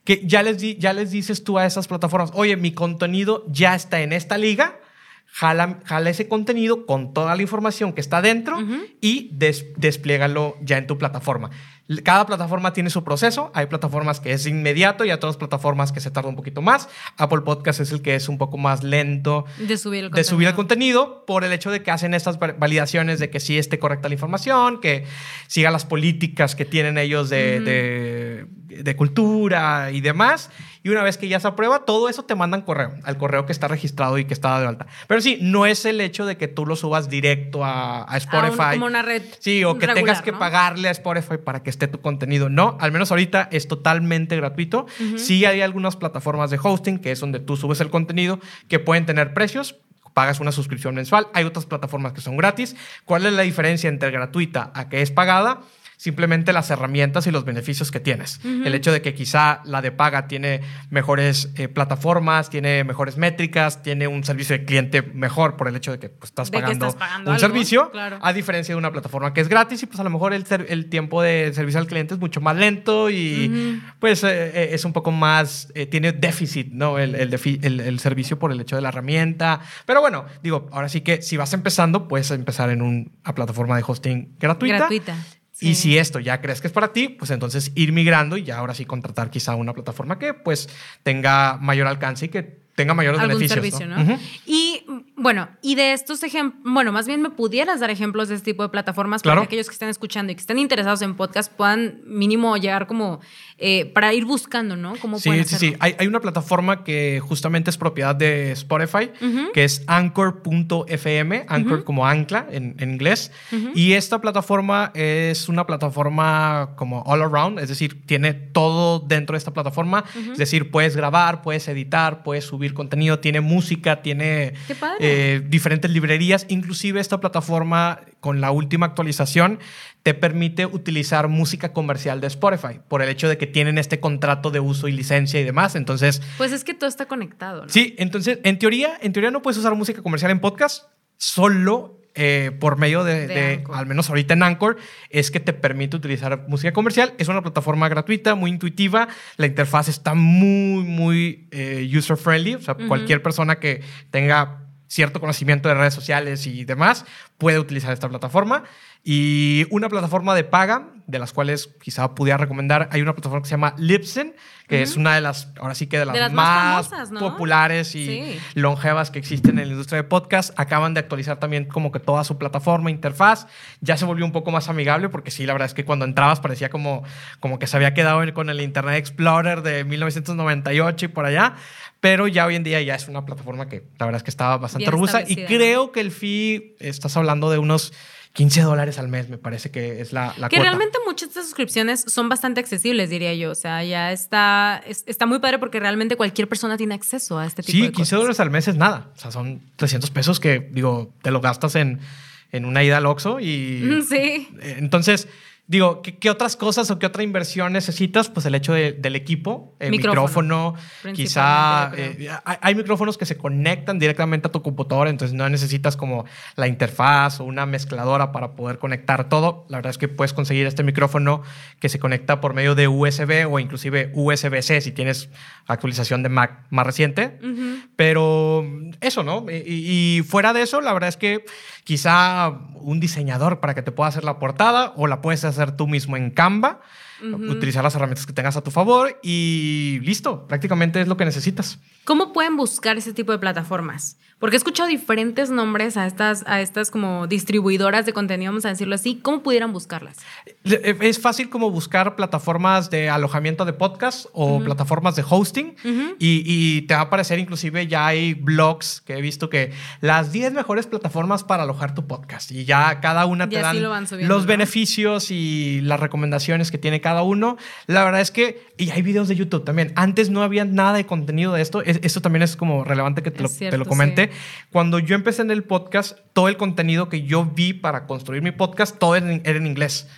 que ya les, di- ya les dices tú a esas plataformas, oye, mi contenido ya está en esta liga, jala, jala ese contenido con toda la información que está dentro y des- despliégalo ya en tu plataforma. Cada plataforma tiene su proceso. Hay plataformas que es inmediato y otras plataformas que se tarda un poquito más. Apple Podcast es el que es un poco más lento De subir el de subir el contenido. contenido por el hecho de que hacen estas va- validaciones de que sí esté correcta la información, que siga las políticas que tienen ellos de, de- de cultura y demás. Y una vez que ya se aprueba, todo eso te mandan correo, al correo que está registrado y que está de alta. Pero sí, no es el hecho de que tú lo subas directo a, a A un- Spotify. como una red. Sí, o que regular, tengas que ¿no? pagarle a Spotify para que esté tu contenido. No, al menos ahorita es totalmente gratuito. Sí hay algunas plataformas de hosting, que es donde tú subes el contenido, que pueden tener precios. Pagas una suscripción mensual. Hay otras plataformas que son gratis. ¿Cuál es la diferencia entre gratuita a que es pagada? Simplemente las herramientas y los beneficios que tienes. El hecho de que quizá la de paga tiene mejores eh, plataformas, tiene mejores métricas, tiene un servicio de cliente mejor por el hecho de que pues, estás De que pagando, estás pagando un algo, servicio. claro. A diferencia de una plataforma que es gratis y pues a lo mejor el, el tiempo de servicio al cliente es mucho más lento y pues eh, eh, es un poco más, eh, tiene déficit, ¿no? El, el- el servicio por el hecho de la herramienta. Pero bueno, digo, ahora sí que si vas empezando, puedes empezar en una plataforma de hosting gratuita. Gratuita. Y si esto ya crees que es para ti, pues entonces ir migrando y ya ahora sí contratar quizá una plataforma que pues tenga mayor alcance y que tenga mayores algún beneficios. servicio, ¿no? Y bueno, y de estos ejemplos, bueno, más bien me pudieras dar ejemplos de este tipo de plataformas Claro. para que aquellos que estén escuchando y que estén interesados en podcast puedan mínimo llegar como eh, para ir buscando, ¿no? ¿Cómo Sí, sí, hacerlo? sí. Hay, hay una plataforma que justamente es propiedad de Spotify, que es anchor.fm, anchor como ancla en, en inglés. Y esta plataforma es una plataforma como all around, es decir, tiene todo dentro de esta plataforma. Es decir, puedes grabar, puedes editar, puedes subir contenido, tiene música, tiene Qué padre. eh, diferentes librerías. Inclusive esta plataforma, con la última actualización, te permite utilizar música comercial de Spotify por el hecho de que tienen este contrato de uso y licencia y demás. Entonces, Pues es que todo está conectado, ¿no? sí, entonces, en teoría, en teoría no puedes usar música comercial en podcast, solo eh, por medio de, De de- Anchor. al menos ahorita en Anchor, es que te permite utilizar música comercial. Es una plataforma gratuita, muy intuitiva. La interfaz está muy, muy eh, user-friendly. O sea, cualquier persona que tenga cierto conocimiento de redes sociales y demás puede utilizar esta plataforma. Y una plataforma de paga, de las cuales quizá pudiera recomendar, hay una plataforma que se llama Libsyn, que es una de las, ahora sí que de las, De las más más, famosas, ¿no? populares y Sí. longevas que existen en la industria de podcast. Acaban de actualizar también como que toda su plataforma, interfaz. Ya se volvió un poco más amigable porque sí, la verdad es que cuando entrabas parecía como, como que se había quedado con el Internet Explorer de 1998 y por allá. Pero ya hoy en día ya es una plataforma que la verdad es que estaba bastante Bien robusta y creo que el fee, estás hablando de unos 15 dólares al mes, me parece que es la, la Que cuota. realmente muchas de estas suscripciones son bastante accesibles, diría yo. O sea, ya está, es- está muy padre porque realmente cualquier persona tiene acceso a este tipo Sí, de 15 cosas. dólares al mes es nada. O sea, son 300 pesos que, digo, te lo gastas en, en una ida al Oxxo y... Sí. Entonces, Digo, ¿qué, otras cosas o qué otra inversión necesitas? Pues el hecho del equipo, el micrófono, quizá eh, hay, micrófonos que se conectan directamente a tu computadora, entonces no necesitas como la interfaz o una mezcladora para poder conectar todo. La verdad es que puedes conseguir este micrófono que se conecta por medio de USB o inclusive USB-C si tienes actualización de Mac más reciente. Pero eso, ¿no? y fuera de eso, la verdad es que quizá un diseñador para que te pueda hacer la portada o la puedes hacer tú mismo en Canva utilizar las herramientas que tengas a tu favor y listo, prácticamente es lo que necesitas. ¿Cómo pueden buscar ese tipo de plataformas? Porque he escuchado diferentes nombres a estas, a estas como distribuidoras de contenido, vamos a decirlo así. ¿Cómo pudieran buscarlas? Eh, es fácil como buscar plataformas de alojamiento de podcast o plataformas de hosting y, te va a aparecer inclusive ya hay blogs que he visto que las 10 mejores plataformas para alojar tu podcast y ya cada una te dan los beneficios y las recomendaciones que tiene cada uno. La verdad es que, y hay videos de YouTube también. Antes no había nada de contenido de esto. esto también es como relevante que te, lo, te lo, comente. Cuando yo empecé en el podcast, todo el contenido que yo vi para construir mi podcast, todo era en inglés.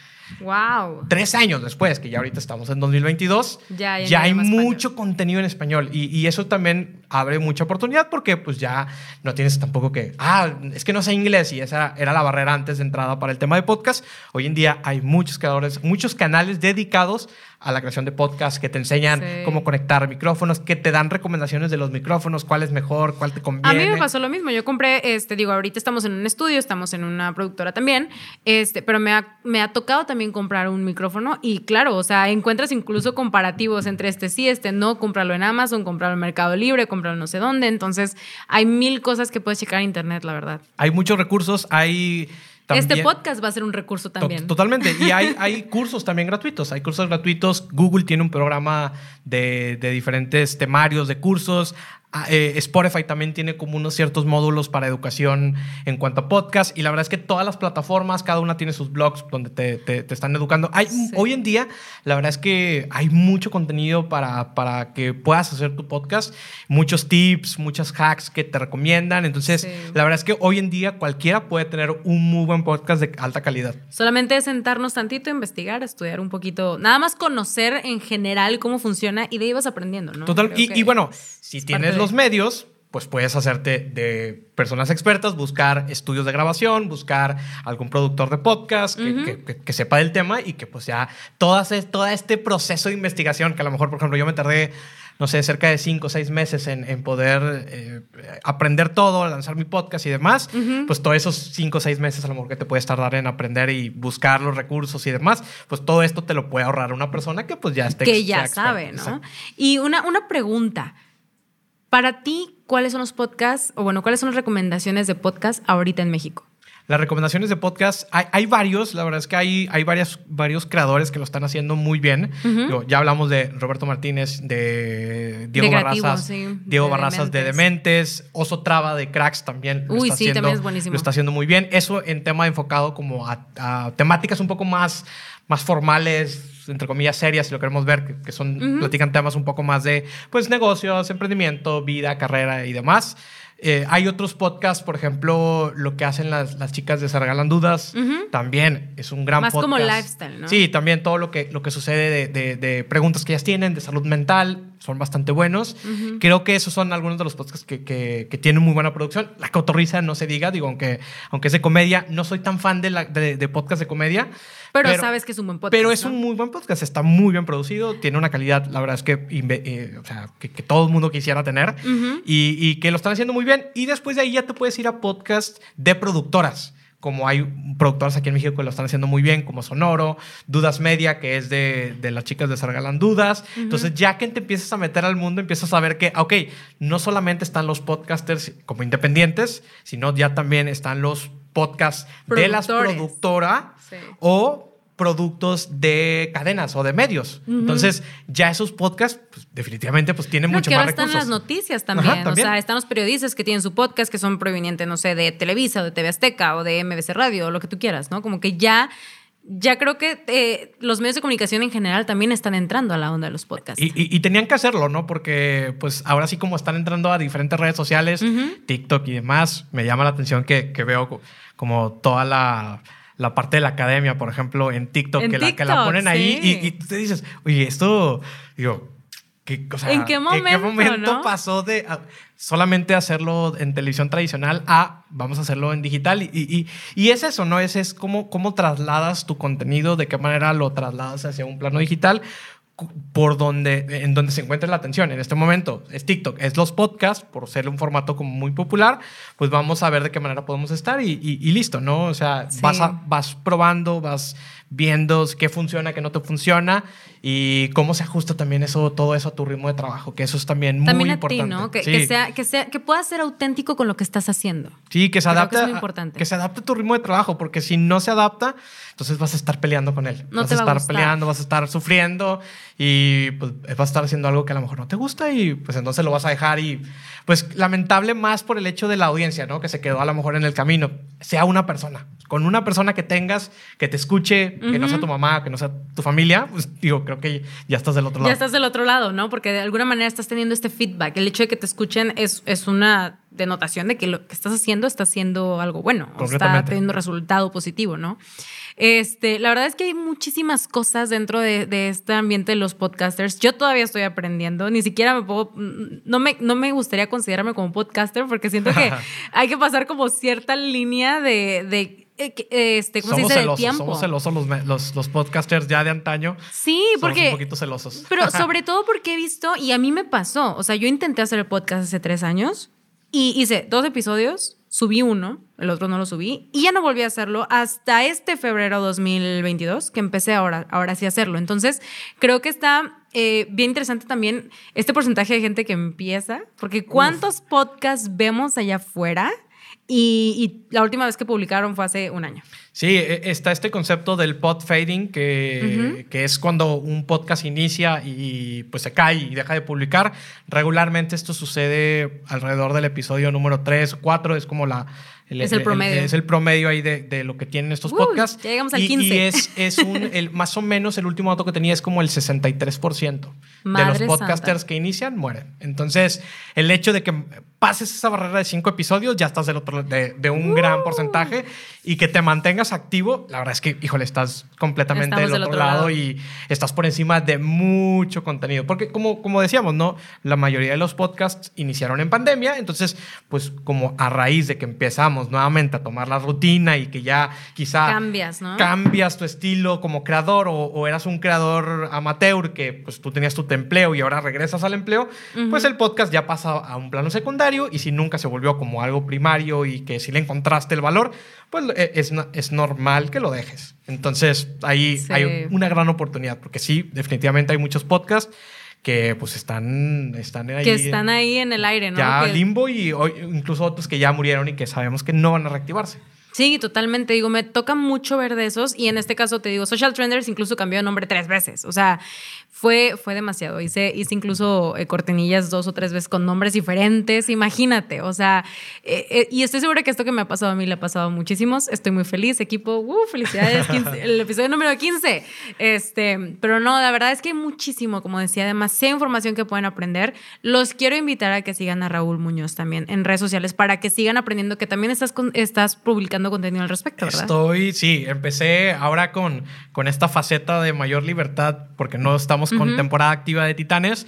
Wow. Tres años después, que ya ahorita estamos en 2022, ya, hay mucho contenido en español y, y, eso también abre mucha oportunidad porque pues ya no tienes tampoco que, ah, es que no sé inglés y esa era la barrera antes de entrada para el tema de podcast. Hoy en día hay muchos creadores, muchos canales dedicados a la creación de podcasts que te enseñan cómo conectar micrófonos, que te dan recomendaciones de los micrófonos, cuál es mejor, cuál te conviene. A mí me pasó lo mismo. Yo compré, este, digo, ahorita estamos en un estudio, estamos en una productora también, este, pero me ha, me ha tocado también comprar un micrófono y claro, o sea, encuentras incluso comparativos entre este sí, este no, cómpralo en Amazon, cómpralo en Mercado Libre, cómpralo no sé dónde. Entonces, hay mil cosas que puedes checar en internet, la verdad. Hay muchos recursos, hay este podcast va a ser un recurso también. Totalmente. Y hay, hay cursos también gratuitos. Hay cursos gratuitos. Google tiene un programa de, de diferentes temarios de cursos. Ah, eh, Spotify también tiene como unos ciertos módulos para educación en cuanto a podcast y la verdad es que todas las plataformas, cada una tiene sus blogs donde te, te, están educando. Hay, Hoy en día, la verdad es que hay mucho contenido para, para que puedas hacer tu podcast, muchos tips, muchas hacks que te recomiendan. Entonces, la verdad es que hoy en día cualquiera puede tener un muy buen podcast de alta calidad. Solamente sentarnos tantito, investigar, estudiar un poquito, nada más conocer en general cómo funciona y de ahí vas aprendiendo, ¿no? Total. Y, y, bueno, si tienes los medios, pues puedes hacerte de personas expertas, buscar estudios de grabación, buscar algún productor de podcast que, sepa del tema y que pues ya todo este proceso de investigación, que a lo mejor, por ejemplo, yo me tardé, no sé, cerca de cinco o seis meses en, poder eh, aprender todo, lanzar mi podcast y demás, pues todos esos cinco o seis meses a lo mejor que te puedes tardar en aprender y buscar los recursos y demás, pues todo esto te lo puede ahorrar una persona que pues ya esté... Que ya sabe, ¿no? Y una, una pregunta. Para ti, ¿cuáles son los podcasts, o bueno, cuáles son las recomendaciones de podcast ahorita en México? Las recomendaciones de podcast, hay, varios, la verdad es que hay, hay varias, varios creadores que lo están haciendo muy bien. ya hablamos de Roberto Martínez, de Diego Barrazas, Diego de Barrazas Dementes. de Dementes, Oso Traba de Cracks también. Lo Uy, está sí, haciendo, también es buenísimo. Lo está haciendo muy bien. Eso en tema enfocado como a, temáticas un poco más, más formales, entre comillas, serias, si lo queremos ver, que, son, platican temas un poco más de, pues, negocios, emprendimiento, vida, carrera y demás. Eh, hay otros podcasts, por ejemplo, lo que hacen las, las chicas de Sargalan Dudas, también es un gran Más podcast. como lifestyle, ¿no? Sí, también todo lo que, lo que sucede de, de, preguntas que ellas tienen, de salud mental, son bastante buenos. Creo que esos son algunos de los podcasts que, que, que, tienen muy buena producción. La cotorriza, no se diga, digo, aunque, aunque es de comedia, no soy tan fan de, la, de, podcast de comedia. Pero, sabes que es un buen podcast. Pero es un muy buen podcast, está muy bien producido, tiene una calidad, la verdad es que, eh, o sea, que, todo el mundo quisiera tener y, y, que lo están haciendo muy bien. Y después de ahí ya te puedes ir a podcast de productoras como hay productoras aquí en México que lo están haciendo muy bien, como Sonoro, Dudas Media, que es de, de las chicas de Sargalan Dudas. Entonces, ya que te empiezas a meter al mundo, empiezas a ver que, ok, no solamente están los podcasters como independientes, sino ya también están los podcasts de las productoras o productos de cadenas o de medios. Entonces, ya esos podcasts, pues, definitivamente, pues tienen mucho que más ahora están las noticias también. O sea, están los periodistas que tienen su podcast que son provenientes, no sé, de Televisa o de TV Azteca o de MBC Radio o lo que tú quieras, ¿no? Como que ya ya creo que eh, los medios de comunicación en general también están entrando a la onda de los podcasts. Y, tenían que hacerlo, ¿no? Porque pues ahora sí como están entrando a diferentes redes sociales, TikTok y demás, me llama la atención que, que veo como toda la la parte de la academia, por ejemplo, en TikTok, En que, la, que la TikTok, ponen ahí y, y tú te dices, oye, esto, digo, ¿qué, o sea, ¿En qué momento, no? pasó de solamente hacerlo en televisión tradicional a vamos a hacerlo en digital? Y, y, y es eso, ¿no? Ese es cómo, cómo trasladas tu contenido, de qué manera lo trasladas hacia un plano digital por donde, en donde se encuentra la atención. En este momento es TikTok, es los podcasts, por ser un formato como muy popular, pues vamos a ver de qué manera podemos estar y, y- y listo, ¿no? O sea, Sí. vas, a- vas probando, vas viendo qué funciona, qué no te funciona y cómo se ajusta también eso, todo eso a tu ritmo de trabajo, que eso es también muy También a importante. ti, ¿no? Que, Sí. que sea, que sea, que puedas ser auténtico con lo que estás haciendo. Sí, que se Creo que adapte. es muy a- importante. Que se adapte a tu ritmo de trabajo, porque si no se adapta, entonces vas a estar peleando con él. No vas te a va a estar gustar. peleando, vas a estar sufriendo y pues vas a estar haciendo algo que a lo mejor no te gusta y pues entonces lo vas a dejar y pues lamentable más por el hecho de la audiencia, ¿no? Que se quedó a lo mejor en el camino. Sea una persona, con una persona que tengas, que te escuche, que no sea tu mamá, que no sea tu familia, pues digo, creo que ya estás del otro lado. Ya estás del otro lado, ¿no? Porque de alguna manera estás teniendo este feedback. El hecho de que te escuchen es, es una denotación de que lo que estás haciendo está haciendo algo bueno, o está teniendo resultado positivo, ¿no? Este, la verdad es que hay muchísimas cosas dentro de, de este ambiente de los podcasters. Yo todavía estoy aprendiendo, ni siquiera me puedo, no me, no me gustaría considerarme como podcaster porque siento que hay que pasar como cierta línea de, este, ¿cómo somos se dice? celosos, tiempo. somos celosos los, los, los podcasters ya de antaño. Sí, somos porque un poquito celosos. pero sobre todo porque he visto, y a mí me pasó, o sea, yo intenté hacer el podcast hace tres años y hice dos episodios, subí uno, el otro no lo subí, y ya no volví a hacerlo hasta este febrero 2022, que empecé ahora, ahora sí a hacerlo. Entonces, creo que está eh, bien interesante también este porcentaje de gente que empieza, porque ¿cuántos podcasts vemos allá afuera? Y, y la última vez que publicaron fue hace un año. Sí, e- está este concepto del pod fading, que, que es cuando un podcast inicia y pues se cae y deja de publicar. Regularmente esto sucede alrededor del episodio número 3 o 4, es como la... Es el promedio. es el promedio ahí de, de lo que tienen estos Uy, podcasts. ya llegamos al Y- 15. Y, es, es un, el, más o menos el último dato que tenía es como el 63% de los podcasters santa. que inician mueren. Entonces, el hecho de que pases esa barrera de cinco episodios, ya estás del otro, de, de un Uh. gran porcentaje y que te mantengas activo, la verdad es que, híjole, estás completamente del del otro, otro lado, lado. y estás por encima de mucho contenido. Porque como, como decíamos, ¿no? La mayoría de los podcasts iniciaron en pandemia, entonces, pues como a raíz de que empezamos nuevamente a tomar la rutina y que ya quizá Cambias, ¿no? cambias tu estilo como creador o, o eras un creador amateur que pues tú tenías tu empleo y ahora regresas al empleo, pues el podcast ya pasa a un plano secundario y si nunca se volvió como algo primario y que si le encontraste el valor, pues eh, es, es normal que lo dejes. Entonces ahí Sí. hay una gran oportunidad porque sí, definitivamente hay muchos podcasts que pues están, están ahí. que están ahí en el aire, ¿no? Ya Que- limbo y incluso otros que ya murieron y que sabemos que no van a reactivarse. Sí, totalmente. Digo, me toca mucho ver de esos y en este caso te digo, Social Trenders incluso cambió de nombre tres veces. O sea, fue, fue demasiado. Hice, hice incluso eh, cortinillas dos o tres veces con nombres diferentes. Imagínate. O sea, eh, eh, y estoy segura que esto que me ha pasado a mí le ha pasado a muchísimos. Estoy muy feliz, equipo. Uh, felicidades. 15, el episodio número 15. Este, pero no, la verdad es que hay muchísimo, como decía, demasiada información que pueden aprender. Los quiero invitar a que sigan a Raúl Muñoz también en redes sociales para que sigan aprendiendo que también estás, con- estás publicando contenido al respecto, ¿verdad? Estoy, sí, empecé ahora con, con esta faceta de mayor libertad, porque no estamos con temporada activa de Titanes.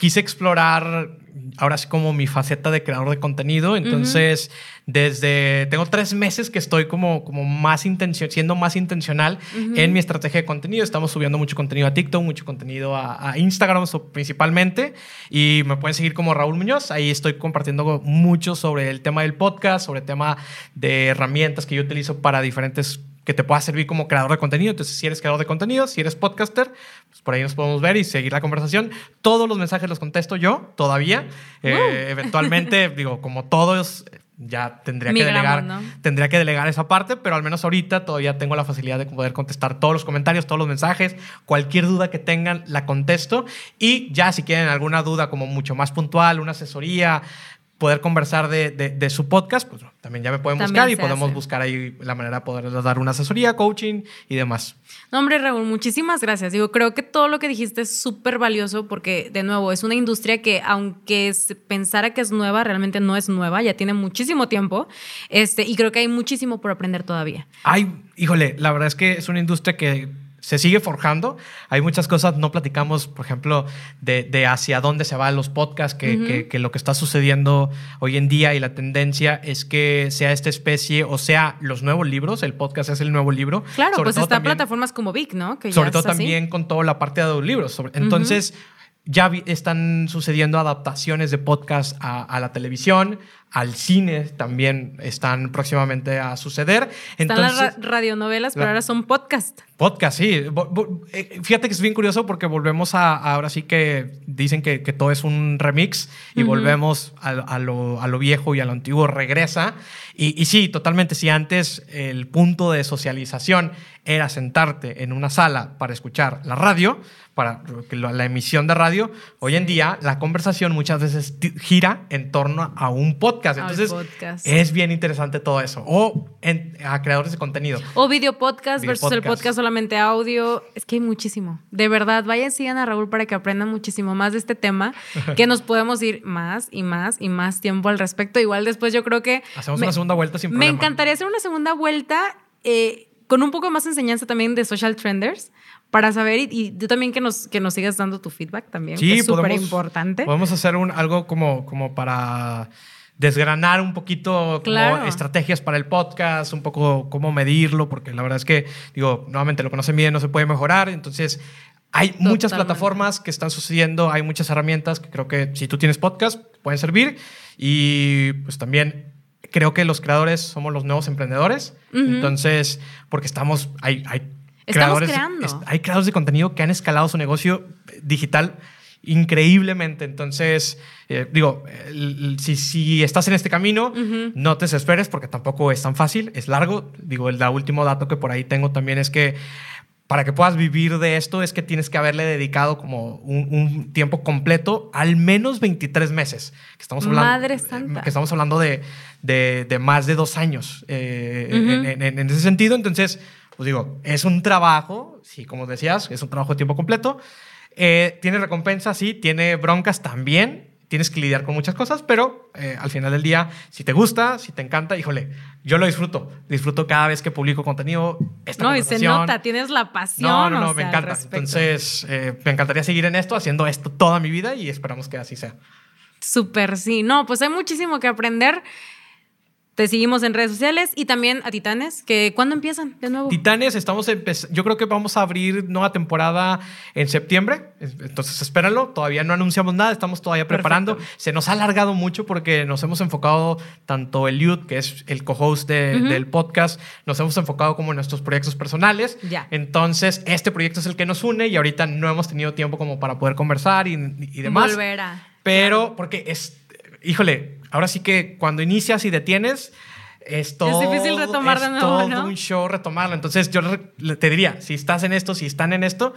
Quise explorar ahora sí como mi faceta de creador de contenido. Entonces, desde, tengo tres meses que estoy como, como más intención, siendo más intencional en mi estrategia de contenido. Estamos subiendo mucho contenido a TikTok, mucho contenido a, a Instagram so- principalmente. Y me pueden seguir como Raúl Muñoz. Ahí estoy compartiendo mucho sobre el tema del podcast, sobre el tema de herramientas que yo utilizo para diferentes que te pueda servir como creador de contenido. Entonces, si eres creador de contenido, si eres podcaster, pues por ahí nos podemos ver y seguir la conversación. Todos los mensajes los contesto yo todavía. Eh, eventualmente, digo, como todos, ya tendría que delegar, ¿no? tendría que delegar esa parte, pero al menos ahorita todavía tengo la facilidad de poder contestar todos los comentarios, todos los mensajes, cualquier duda que tengan la contesto y ya si quieren alguna duda como mucho más puntual, una asesoría, poder conversar de, de, su podcast, pues también ya me pueden buscar y podemos buscar ahí la manera de poder dar una asesoría, coaching y demás. No, hombre, Raúl, muchísimas gracias. Digo, creo que todo lo que dijiste es súper valioso porque, de nuevo, es una industria que, aunque se pensara que es nueva, realmente no es nueva, ya tiene muchísimo tiempo este, y creo que hay muchísimo por aprender todavía. Ay, híjole, la verdad es que es una industria que se sigue forjando. Hay muchas cosas, no platicamos, por ejemplo, de, hacia dónde se van los podcasts, que, lo que está sucediendo hoy en día y la tendencia es que sea esta especie o sea los nuevos libros, el podcast es el nuevo libro. Claro, pues está plataformas como Vic, ¿no? Que sobre todo también con toda la parte de los libros. entonces... Ya están sucediendo adaptaciones de podcast a, la televisión, al cine también están próximamente a suceder. Están las radionovelas, pero ahora son podcast. Podcast, sí. Eh, fíjate que es bien curioso porque volvemos a, ahora sí que dicen que, todo es un remix y volvemos a, lo, viejo y a lo antiguo, regresa. Y, y sí, totalmente, si antes el punto de socialización era sentarte en una sala para escuchar la radio, para la emisión de radio, hoy en día la conversación muchas veces gira en torno a un podcast. Entonces, es bien interesante todo eso. O a creadores de contenido. O video podcast versus el podcast solamente audio. Es que hay muchísimo. De verdad, vayan, sigan a Raúl para que aprendan muchísimo más de este tema, que nos podemos ir más y más y más tiempo al respecto. Igual después yo creo que... Hacemos una segunda vuelta sin problema. Me encantaría hacer una segunda vuelta. Eh, con un poco más enseñanza también de social trenders para saber y, tú también que nos, que nos sigas dando tu feedback también, sí, que es súper importante. Podemos hacer un, algo como, como para desgranar un poquito estrategias para el podcast, un poco cómo medirlo, porque la verdad es que, digo, nuevamente lo que no se mide no se puede mejorar, entonces hay muchas plataformas que están sucediendo, hay muchas herramientas que creo que si tú tienes podcast pueden servir. Y pues también creo que los creadores somos los nuevos emprendedores. Entonces, porque estamos, hay, hay creadores, hay creadores de contenido que han escalado su negocio digital increíblemente. Entonces, eh, digo, si, si, estás en este camino, no te desesperes porque tampoco es tan fácil, es largo. Digo, el, último dato que por ahí tengo también es que para que puedas vivir de esto es que tienes que haberle dedicado como un, tiempo completo, al menos 23 meses. Que estamos hablando, Madre Santa. Que estamos hablando de, de, más de dos años eh, en, ese sentido. Entonces, pues digo, es un trabajo, sí, como decías, es un trabajo de tiempo completo. Eh, tiene recompensas, sí, tiene broncas también, tienes que lidiar con muchas cosas, pero eh, al final del día, si te gusta, si te encanta, híjole, yo lo disfruto. Disfruto cada vez que publico contenido. Esta no, y se nota, tienes la pasión. No, no, no, me encanta. Entonces, eh, me encantaría seguir en esto, haciendo esto toda mi vida y esperamos que así sea. Súper, sí. No, pues hay muchísimo que aprender. Te seguimos en redes sociales y también a Titanes, que ¿cuándo empiezan de nuevo? Titanes, estamos yo creo que vamos a abrir nueva temporada en septiembre, entonces espérenlo, todavía no anunciamos nada, estamos todavía preparando. Se nos ha alargado mucho porque nos hemos enfocado, tanto Eliud, que es el co-host del podcast, nos hemos enfocado como en nuestros proyectos personales. Ya. Entonces, este proyecto es el que nos une y ahorita no hemos tenido tiempo como para poder conversar y, y demás. Volver a. Pero, porque es, híjole, ahora sí que cuando inicias y detienes, es todo, es difícil retomar de nuevo, todo un show retomarlo. Entonces yo te diría, si estás en esto, si están en esto,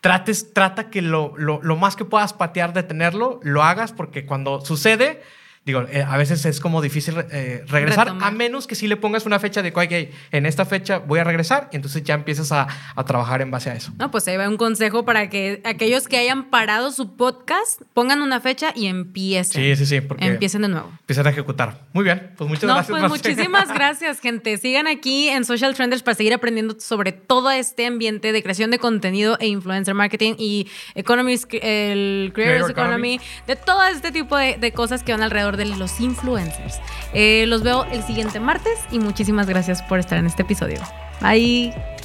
trates, trata que lo, lo, lo más que puedas patear, detenerlo, lo hagas, porque cuando sucede digo, eh, a veces es como difícil eh, regresar, a menos que si le pongas una fecha de que en esta fecha voy a regresar, y entonces ya empiezas a, a, trabajar en base a eso. No, pues ahí va un consejo para que aquellos que hayan parado su podcast pongan una fecha y empiecen. Sí, sí, sí. Porque empiecen de nuevo. Empiecen a ejecutar. Muy bien, pues muchas gracias. Pues muchísimas gracias, gente. Sigan aquí en Social Trenders para seguir aprendiendo sobre todo este ambiente de creación de contenido e influencer marketing y economy, el Creators Economy, de todo este tipo de, de cosas que van de los influencers. Eh, los veo el siguiente martes y muchísimas gracias por estar en este episodio. Bye.